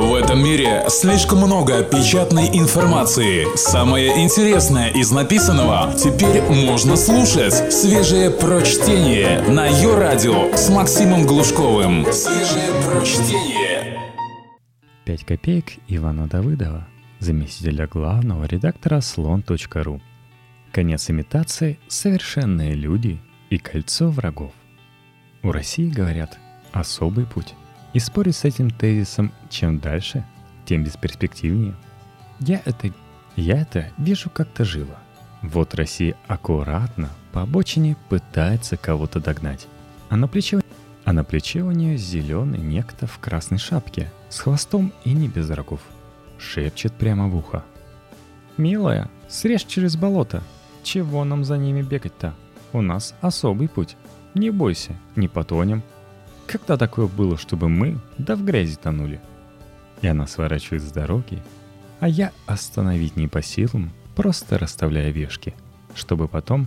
В этом мире слишком много печатной информации. Самое интересное из написанного теперь можно слушать. Свежее прочтение на ее радио с Максимом Глушковым. Свежее прочтение. 5 копеек Ивана Давыдова, заместителя главного редактора слон.ру. Конец имитации – совершенные люди и кольцо врагов. У России, говорят, особый путь. И спорить с этим тезисом чем дальше, тем бесперспективнее. Я это, я это вижу как-то живо. Вот Россия аккуратно по обочине пытается кого-то догнать. А на плече, а на плече у нее зеленый некто в красной шапке, с хвостом и не без рогов. Шепчет прямо в ухо. «Милая, срежь через болото. Чего нам за ними бегать-то? У нас особый путь. Не бойся, не потонем, когда такое было, чтобы мы да в грязи тонули? И она сворачивает с дороги, а я остановить не по силам, просто расставляя вешки, чтобы потом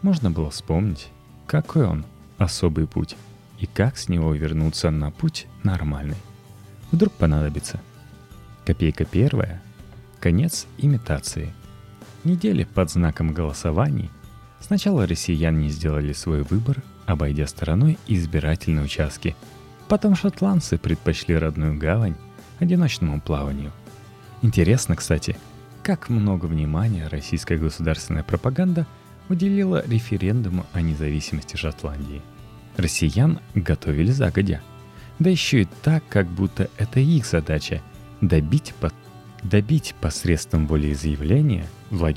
можно было вспомнить, какой он особый путь и как с него вернуться на путь нормальный. Вдруг понадобится. Копейка первая. Конец имитации. Недели под знаком голосований. Сначала россияне сделали свой выбор – обойдя стороной избирательные участки. Потом шотландцы предпочли родную гавань одиночному плаванию. Интересно, кстати, как много внимания российская государственная пропаганда уделила референдуму о независимости Шотландии. Россиян готовили загодя. Да еще и так, как будто это их задача – добить, по... добить посредством волеизъявления влад...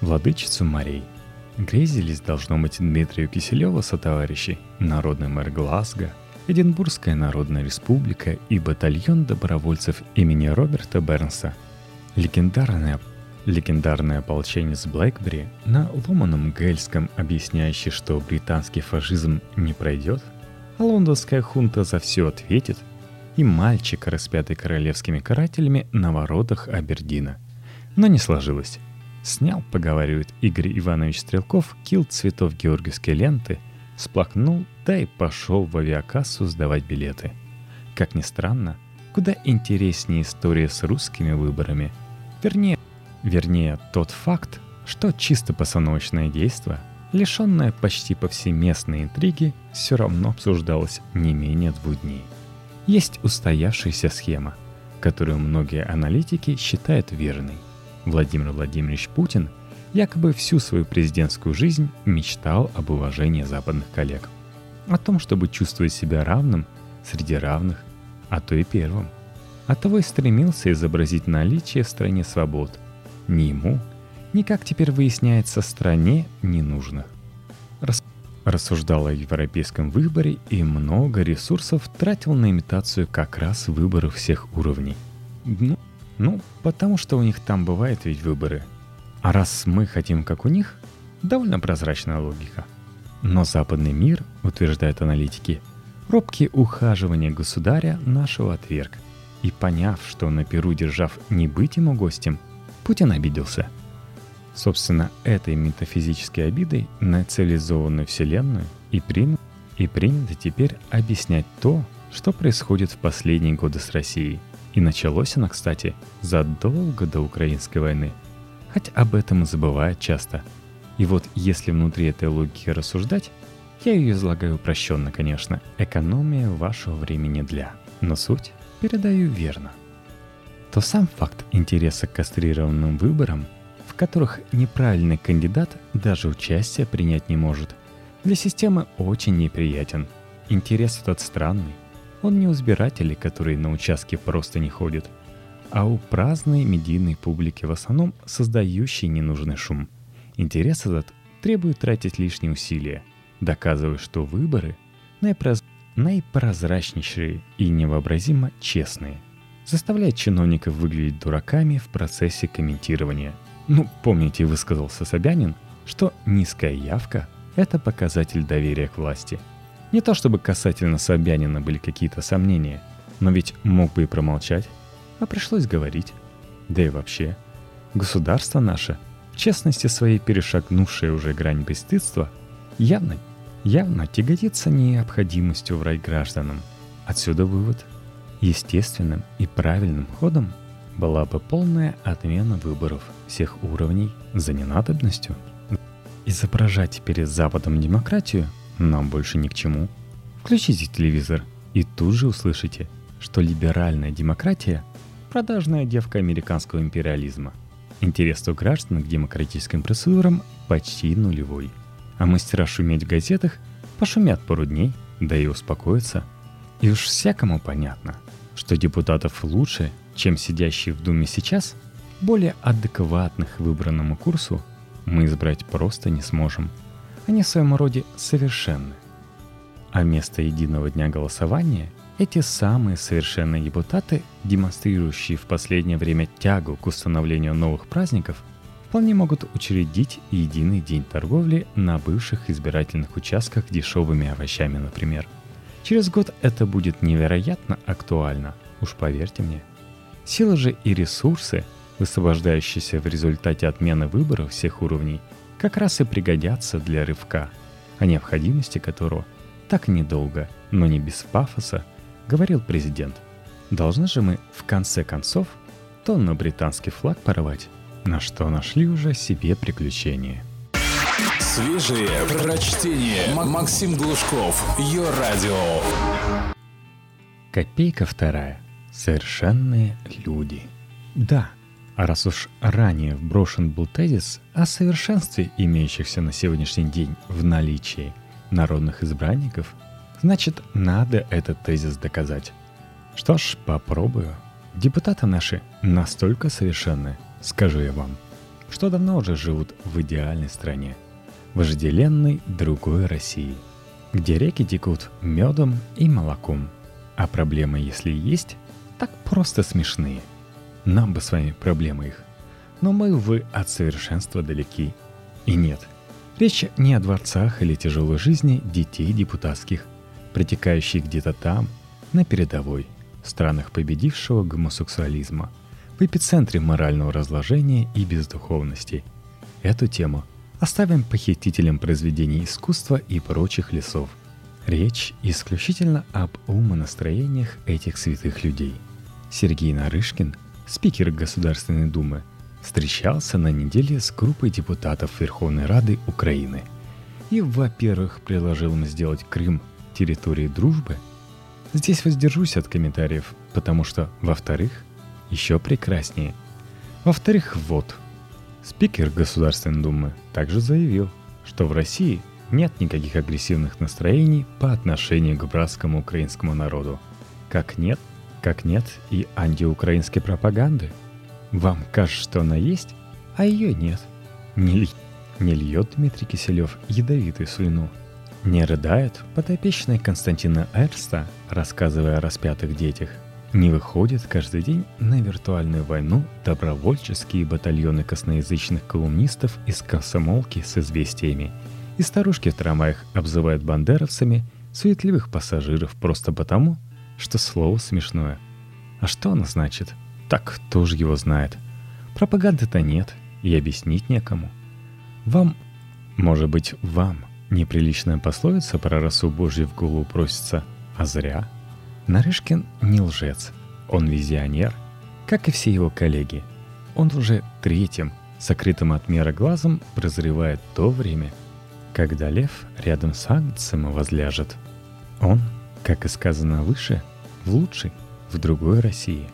владычицу морей – Грезились, должно быть, Дмитрию Киселеву со товарищей, народный мэр Глазго, Эдинбургская народная республика и батальон добровольцев имени Роберта Бернса. Легендарное, легендарный ополченец Блэкбери на ломаном гельском, объясняющий, что британский фашизм не пройдет, а лондонская хунта за все ответит, и мальчик, распятый королевскими карателями на воротах Абердина. Но не сложилось. Снял, поговаривает Игорь Иванович Стрелков, кил цветов георгиевской ленты, сплакнул, да и пошел в авиакассу сдавать билеты. Как ни странно, куда интереснее история с русскими выборами. Вернее, вернее тот факт, что чисто постановочное действие, лишенное почти повсеместной интриги, все равно обсуждалось не менее двух дней. Есть устоявшаяся схема, которую многие аналитики считают верной. Владимир Владимирович Путин якобы всю свою президентскую жизнь мечтал об уважении западных коллег. О том, чтобы чувствовать себя равным среди равных, а то и первым. Оттого и стремился изобразить наличие в стране свобод. Ни ему, ни, как теперь выясняется, стране ненужных. Рас... Рассуждал о европейском выборе и много ресурсов тратил на имитацию как раз выборов всех уровней. Ну, ну, потому что у них там бывают ведь выборы. А раз мы хотим как у них, довольно прозрачная логика. Но западный мир, утверждают аналитики, робкие ухаживания государя нашего отверг. И поняв, что на Перу держав не быть ему гостем, Путин обиделся. Собственно, этой метафизической обидой на цивилизованную вселенную и, прин... и принято теперь объяснять то, что происходит в последние годы с Россией – и началось оно, кстати, задолго до Украинской войны. Хоть об этом и забывают часто. И вот если внутри этой логики рассуждать, я ее излагаю упрощенно, конечно, экономия вашего времени для. Но суть передаю верно. То сам факт интереса к кастрированным выборам, в которых неправильный кандидат даже участие принять не может, для системы очень неприятен. Интерес этот странный – он не у избирателей, которые на участке просто не ходят, а у праздной медийной публики в основном создающей ненужный шум. Интерес этот требует тратить лишние усилия, доказывая, что выборы наипроз... наипрозрачнейшие и невообразимо честные. Заставляет чиновников выглядеть дураками в процессе комментирования. Ну, помните, высказался Собянин, что низкая явка – это показатель доверия к власти – не то чтобы касательно Собянина были какие-то сомнения, но ведь мог бы и промолчать, а пришлось говорить. Да и вообще, государство наше, в честности своей перешагнувшее уже грань бесстыдства, явно, явно тяготится необходимостью врать гражданам. Отсюда вывод. Естественным и правильным ходом была бы полная отмена выборов всех уровней за ненадобностью. Изображать перед Западом демократию нам больше ни к чему. Включите телевизор и тут же услышите, что либеральная демократия – продажная девка американского империализма. Интерес у граждан к демократическим процедурам почти нулевой. А мастера шуметь в газетах пошумят пару дней, да и успокоятся. И уж всякому понятно, что депутатов лучше, чем сидящие в Думе сейчас, более адекватных выбранному курсу мы избрать просто не сможем. Они в своем роде совершенны. А вместо единого дня голосования эти самые совершенные депутаты, демонстрирующие в последнее время тягу к установлению новых праздников, вполне могут учредить единый день торговли на бывших избирательных участках дешевыми овощами, например. Через год это будет невероятно актуально, уж поверьте мне. Силы же и ресурсы – высвобождающиеся в результате отмены выборов всех уровней, как раз и пригодятся для рывка, о необходимости которого так недолго, но не без пафоса, говорил президент. Должны же мы в конце концов то на британский флаг порвать, на что нашли уже себе приключения. Свежие прочтение. Максим Глушков. Ее радио. Копейка вторая. Совершенные люди. Да, а раз уж ранее вброшен был тезис о совершенстве имеющихся на сегодняшний день в наличии народных избранников, значит, надо этот тезис доказать. Что ж, попробую. Депутаты наши настолько совершенны, скажу я вам, что давно уже живут в идеальной стране, вожделенной другой России, где реки текут медом и молоком, а проблемы, если есть, так просто смешные – нам бы с вами проблемы их. Но мы, увы, от совершенства далеки. И нет, речь не о дворцах или тяжелой жизни детей депутатских, протекающих где-то там, на передовой, в странах победившего гомосексуализма, в эпицентре морального разложения и бездуховности. Эту тему оставим похитителям произведений искусства и прочих лесов. Речь исключительно об умонастроениях этих святых людей. Сергей Нарышкин – спикер Государственной Думы, встречался на неделе с группой депутатов Верховной Рады Украины и, во-первых, предложил им сделать Крым территорией дружбы. Здесь воздержусь от комментариев, потому что, во-вторых, еще прекраснее. Во-вторых, вот, спикер Государственной Думы также заявил, что в России нет никаких агрессивных настроений по отношению к братскому украинскому народу, как нет как нет и антиукраинской пропаганды. Вам кажется, что она есть, а ее нет. Не, ли, не льет Дмитрий Киселев ядовитую слюну. Не рыдает подопечная Константина Эрста, рассказывая о распятых детях. Не выходит каждый день на виртуальную войну добровольческие батальоны косноязычных колумнистов из комсомолки с известиями. И старушки в трамваях обзывают бандеровцами суетливых пассажиров просто потому, что слово смешное. А что оно значит? Так кто же его знает? Пропаганды-то нет, и объяснить некому. Вам, может быть, вам неприличная пословица про росу Божью в голову просится, а зря. Нарышкин не лжец, он визионер, как и все его коллеги. Он уже третьим, сокрытым от мира глазом, прозревает то время, когда лев рядом с Агнцем возляжет. Он как и сказано выше, в лучшей, в другой России.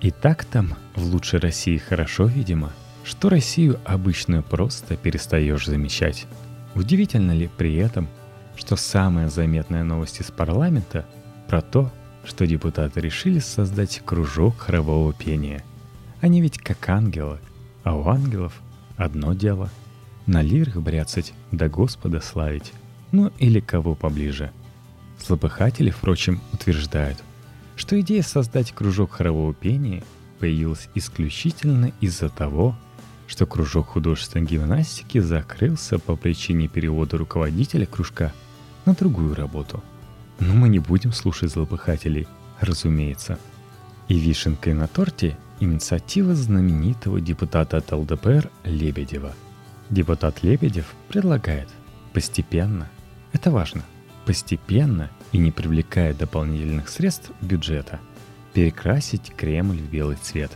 И так там в лучшей России хорошо, видимо, что Россию обычную просто перестаешь замечать. Удивительно ли при этом, что самая заметная новость из парламента про то, что депутаты решили создать кружок хорового пения. Они ведь как ангелы, а у ангелов одно дело — на лирах бряцать да Господа славить, ну или кого поближе — Злопыхатели, впрочем, утверждают, что идея создать кружок хорового пения появилась исключительно из-за того, что кружок художественной гимнастики закрылся по причине перевода руководителя кружка на другую работу. Но мы не будем слушать злопыхателей, разумеется. И вишенкой на торте инициатива знаменитого депутата от ЛДПР Лебедева. Депутат Лебедев предлагает постепенно, это важно – постепенно и не привлекая дополнительных средств бюджета, перекрасить Кремль в белый цвет.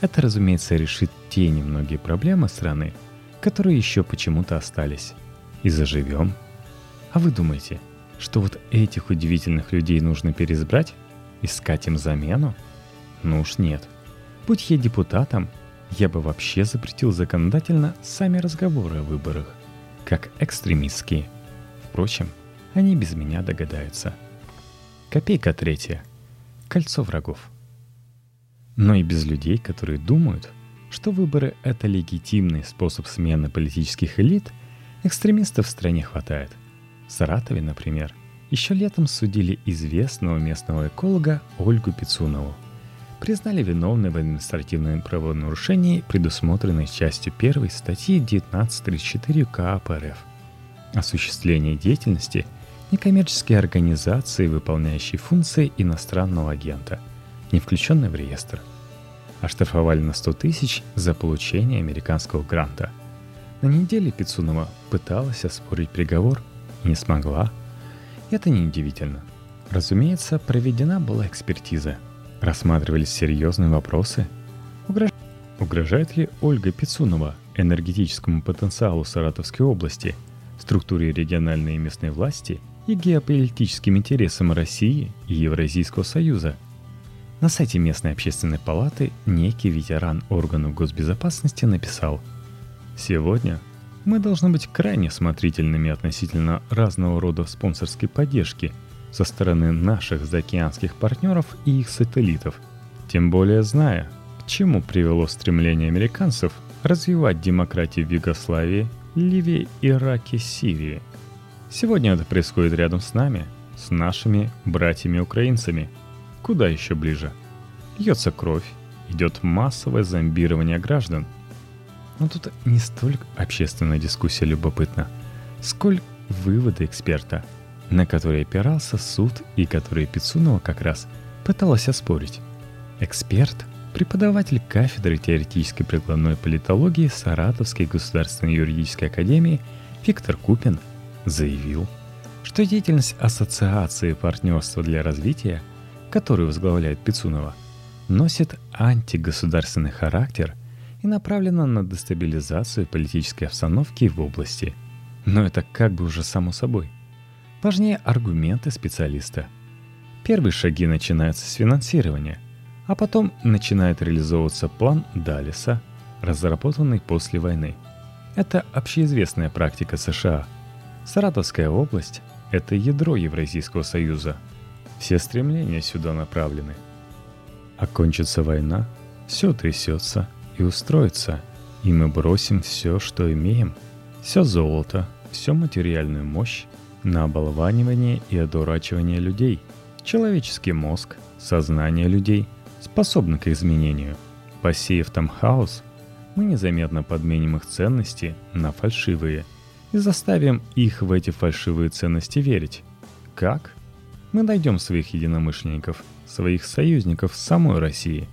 Это, разумеется, решит те немногие проблемы страны, которые еще почему-то остались. И заживем. А вы думаете, что вот этих удивительных людей нужно переизбрать? Искать им замену? Ну уж нет. Будь я депутатом, я бы вообще запретил законодательно сами разговоры о выборах, как экстремистские. Впрочем, они без меня догадаются. Копейка третья. Кольцо врагов. Но и без людей, которые думают, что выборы — это легитимный способ смены политических элит, экстремистов в стране хватает. В Саратове, например, еще летом судили известного местного эколога Ольгу Пицунову — признали виновной в административном правонарушении, предусмотренной частью 1 статьи 1934 КАП РФ. Осуществление деятельности некоммерческой организации, выполняющей функции иностранного агента, не включенной в реестр. Оштрафовали на 100 тысяч за получение американского гранта. На неделе Пицунова пыталась оспорить приговор не смогла. Это неудивительно. Разумеется, проведена была экспертиза – Рассматривались серьезные вопросы. Угрож... Угрожает ли Ольга Пицунова энергетическому потенциалу Саратовской области, структуре региональной и местной власти и геополитическим интересам России и Евразийского Союза? На сайте местной общественной палаты некий ветеран органов госбезопасности написал «Сегодня мы должны быть крайне смотрительными относительно разного рода спонсорской поддержки – со стороны наших заокеанских партнеров и их сателлитов, тем более зная, к чему привело стремление американцев развивать демократию в Югославии, Ливии, Ираке, Сирии. Сегодня это происходит рядом с нами, с нашими братьями-украинцами. Куда еще ближе? Льется кровь, идет массовое зомбирование граждан. Но тут не столько общественная дискуссия любопытна, сколько выводы эксперта – на который опирался суд и который Пицунова как раз пыталась оспорить. Эксперт, преподаватель кафедры теоретической прикладной политологии Саратовской государственной юридической академии Виктор Купин заявил, что деятельность Ассоциации партнерства для развития, которую возглавляет Пицунова, носит антигосударственный характер и направлена на дестабилизацию политической обстановки в области. Но это как бы уже само собой – Важнее аргументы специалиста. Первые шаги начинаются с финансирования, а потом начинает реализовываться план Далиса, разработанный после войны. Это общеизвестная практика США. Саратовская область – это ядро Евразийского союза. Все стремления сюда направлены. Окончится война, все трясется и устроится, и мы бросим все, что имеем. Все золото, всю материальную мощь на оболванивание и одурачивание людей. Человеческий мозг, сознание людей способны к изменению. Посеяв там хаос, мы незаметно подменим их ценности на фальшивые и заставим их в эти фальшивые ценности верить. Как? Мы найдем своих единомышленников, своих союзников в самой России.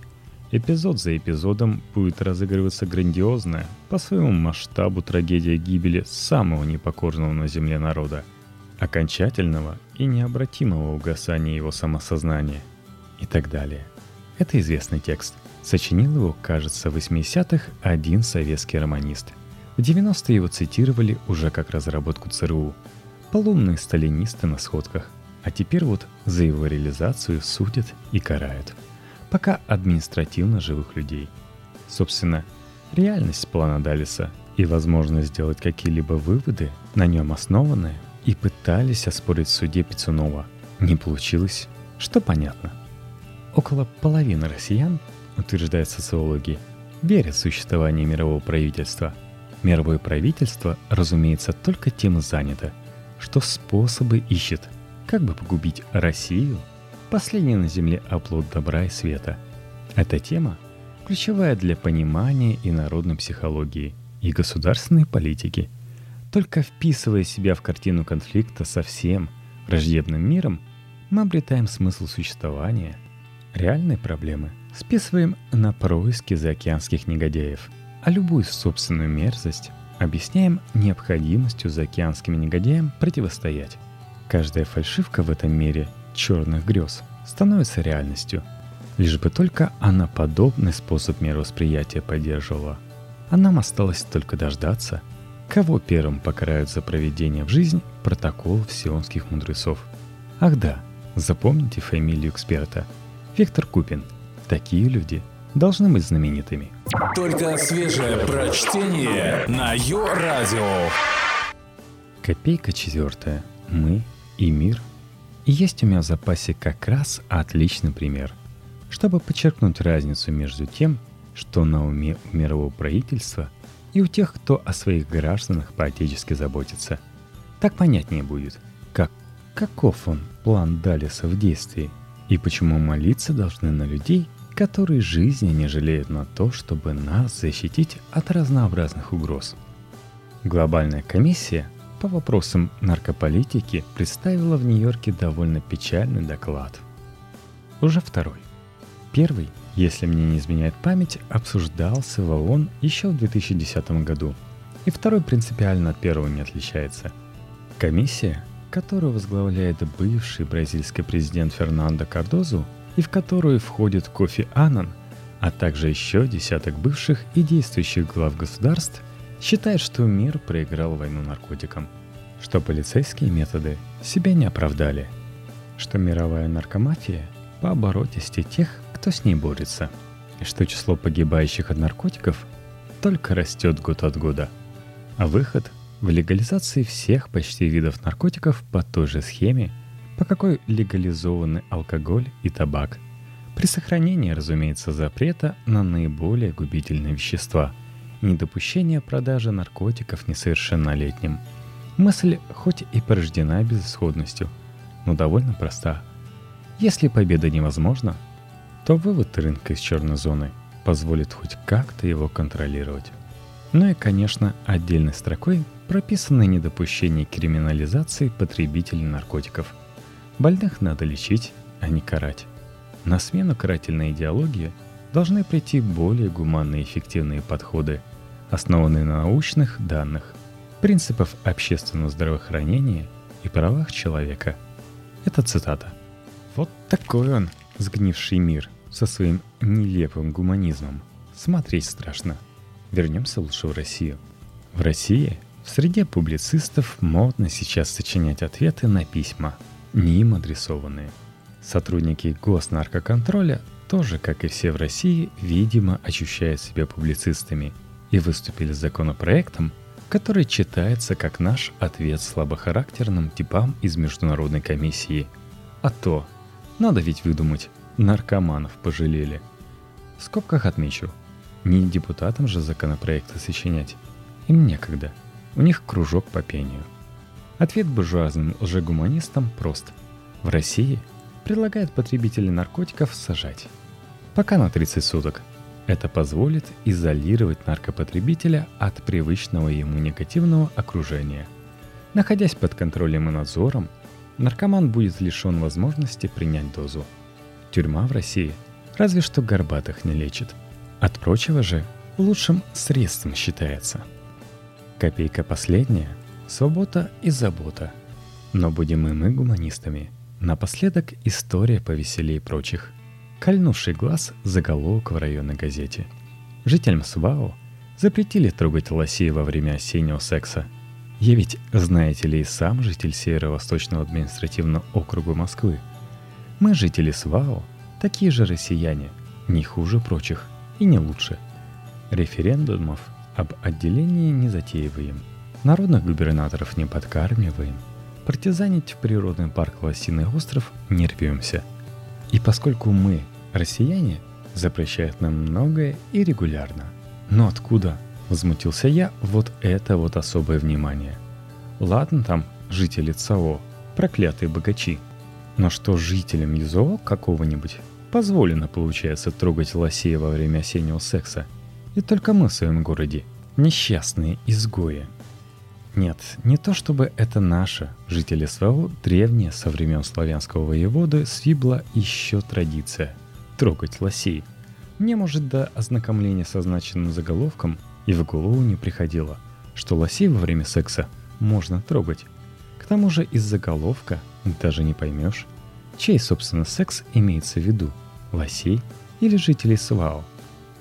Эпизод за эпизодом будет разыгрываться грандиозная, по своему масштабу трагедия гибели самого непокорного на земле народа – окончательного и необратимого угасания его самосознания и так далее. Это известный текст. Сочинил его, кажется, в 80-х один советский романист. В 90-е его цитировали уже как разработку ЦРУ. Полумные сталинисты на сходках. А теперь вот за его реализацию судят и карают. Пока административно живых людей. Собственно, реальность плана Далиса и возможность сделать какие-либо выводы, на нем основанные, и пытались оспорить в суде Пицунова. Не получилось, что понятно. Около половины россиян, утверждают социологи, верят в существование мирового правительства. Мировое правительство, разумеется, только тем занято, что способы ищет, как бы погубить Россию, последний на Земле оплот добра и света. Эта тема ключевая для понимания и народной психологии, и государственной политики – только вписывая себя в картину конфликта со всем враждебным миром, мы обретаем смысл существования. Реальные проблемы списываем на происки заокеанских негодяев, а любую собственную мерзость объясняем необходимостью заокеанским негодяям противостоять. Каждая фальшивка в этом мире черных грез становится реальностью. Лишь бы только она подобный способ мировосприятия поддерживала. А нам осталось только дождаться, кого первым покарают за проведение в жизнь протоколов сионских мудрецов. Ах да, запомните фамилию эксперта. Виктор Купин. Такие люди должны быть знаменитыми. Только свежее прочтение на Йо-Радио. Копейка четвертая. Мы и мир. И есть у меня в запасе как раз отличный пример, чтобы подчеркнуть разницу между тем, что на уме у мирового правительства и у тех, кто о своих гражданах поотечески заботится. Так понятнее будет, как, каков он, план Далиса в действии, и почему молиться должны на людей, которые жизни не жалеют на то, чтобы нас защитить от разнообразных угроз. Глобальная комиссия по вопросам наркополитики представила в Нью-Йорке довольно печальный доклад. Уже второй. Первый, если мне не изменяет память, обсуждался в ООН еще в 2010 году. И второй принципиально от первого не отличается. Комиссия, которую возглавляет бывший бразильский президент Фернандо Кардозу, и в которую входит Кофи Аннан, а также еще десяток бывших и действующих глав государств, считает, что мир проиграл войну наркотикам, что полицейские методы себя не оправдали, что мировая наркомафия по оборотисти тех, кто с ней борется, и что число погибающих от наркотиков только растет год от года. А выход в легализации всех почти видов наркотиков по той же схеме, по какой легализованы алкоголь и табак, при сохранении, разумеется, запрета на наиболее губительные вещества и недопущения продажи наркотиков несовершеннолетним. Мысль хоть и порождена безысходностью, но довольно проста. Если победа невозможна, то вывод рынка из черной зоны позволит хоть как-то его контролировать. Ну и, конечно, отдельной строкой прописано недопущение криминализации потребителей наркотиков. Больных надо лечить, а не карать. На смену карательной идеологии должны прийти более гуманные и эффективные подходы, основанные на научных данных, принципов общественного здравоохранения и правах человека. Это цитата. Вот такой он, сгнивший мир – со своим нелепым гуманизмом. Смотреть страшно. Вернемся лучше в Россию. В России в среде публицистов модно сейчас сочинять ответы на письма, не им адресованные. Сотрудники госнаркоконтроля тоже, как и все в России, видимо, ощущают себя публицистами и выступили с законопроектом, который читается как наш ответ слабохарактерным типам из Международной комиссии. А то, надо ведь выдумать, наркоманов пожалели. В скобках отмечу, не депутатам же законопроекты сочинять. Им некогда. У них кружок по пению. Ответ буржуазным лжегуманистам прост. В России предлагают потребителей наркотиков сажать. Пока на 30 суток. Это позволит изолировать наркопотребителя от привычного ему негативного окружения. Находясь под контролем и надзором, наркоман будет лишен возможности принять дозу – Тюрьма в России разве что горбатых не лечит. От прочего же лучшим средством считается. Копейка последняя – свобода и забота. Но будем и мы гуманистами. Напоследок история повеселее прочих. Кольнувший глаз заголовок в районной газете. Жителям СВАО запретили трогать лосей во время осеннего секса. Я ведь, знаете ли, и сам житель Северо-Восточного административного округа Москвы – мы, жители СВАО, такие же россияне, не хуже прочих и не лучше. Референдумов об отделении не затеиваем, народных губернаторов не подкармливаем, партизанить в природный парк Лосиный остров не рвемся. И поскольку мы, россияне, запрещают нам многое и регулярно. Но откуда, возмутился я, вот это вот особое внимание? Ладно там жители ЦАО, проклятые богачи – но что жителям ЮЗО какого-нибудь позволено, получается, трогать лосей во время осеннего секса? И только мы в своем городе несчастные изгои. Нет, не то чтобы это наша, жители СВО, древняя со времен славянского воеводы свибла еще традиция – трогать лосей. Мне, может, до ознакомления с означенным заголовком и в голову не приходило, что лосей во время секса можно трогать. К тому же из заголовка даже не поймешь, чей, собственно, секс имеется в виду. лосей или жителей Свао.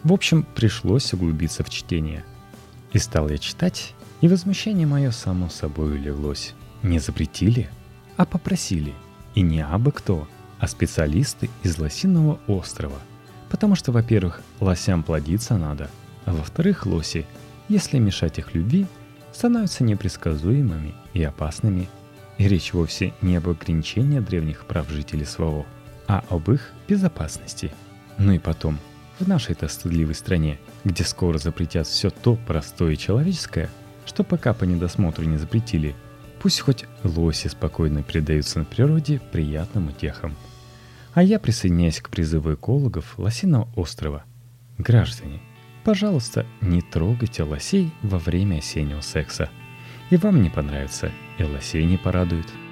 В общем, пришлось углубиться в чтение. И стал я читать, и возмущение мое само собой улеглось. Не запретили, а попросили. И не абы кто, а специалисты из Лосиного острова. Потому что, во-первых, лосям плодиться надо, а во-вторых, лоси, если мешать их любви, становятся непредсказуемыми и опасными. И речь вовсе не об ограничении древних прав жителей СВО, а об их безопасности. Ну и потом, в нашей-то стыдливой стране, где скоро запретят все то простое человеческое, что пока по недосмотру не запретили, пусть хоть лоси спокойно передаются на природе приятным утехам. А я присоединяюсь к призыву экологов Лосиного острова. Граждане, пожалуйста, не трогайте лосей во время осеннего секса. И вам не понравится, и лосей не порадует –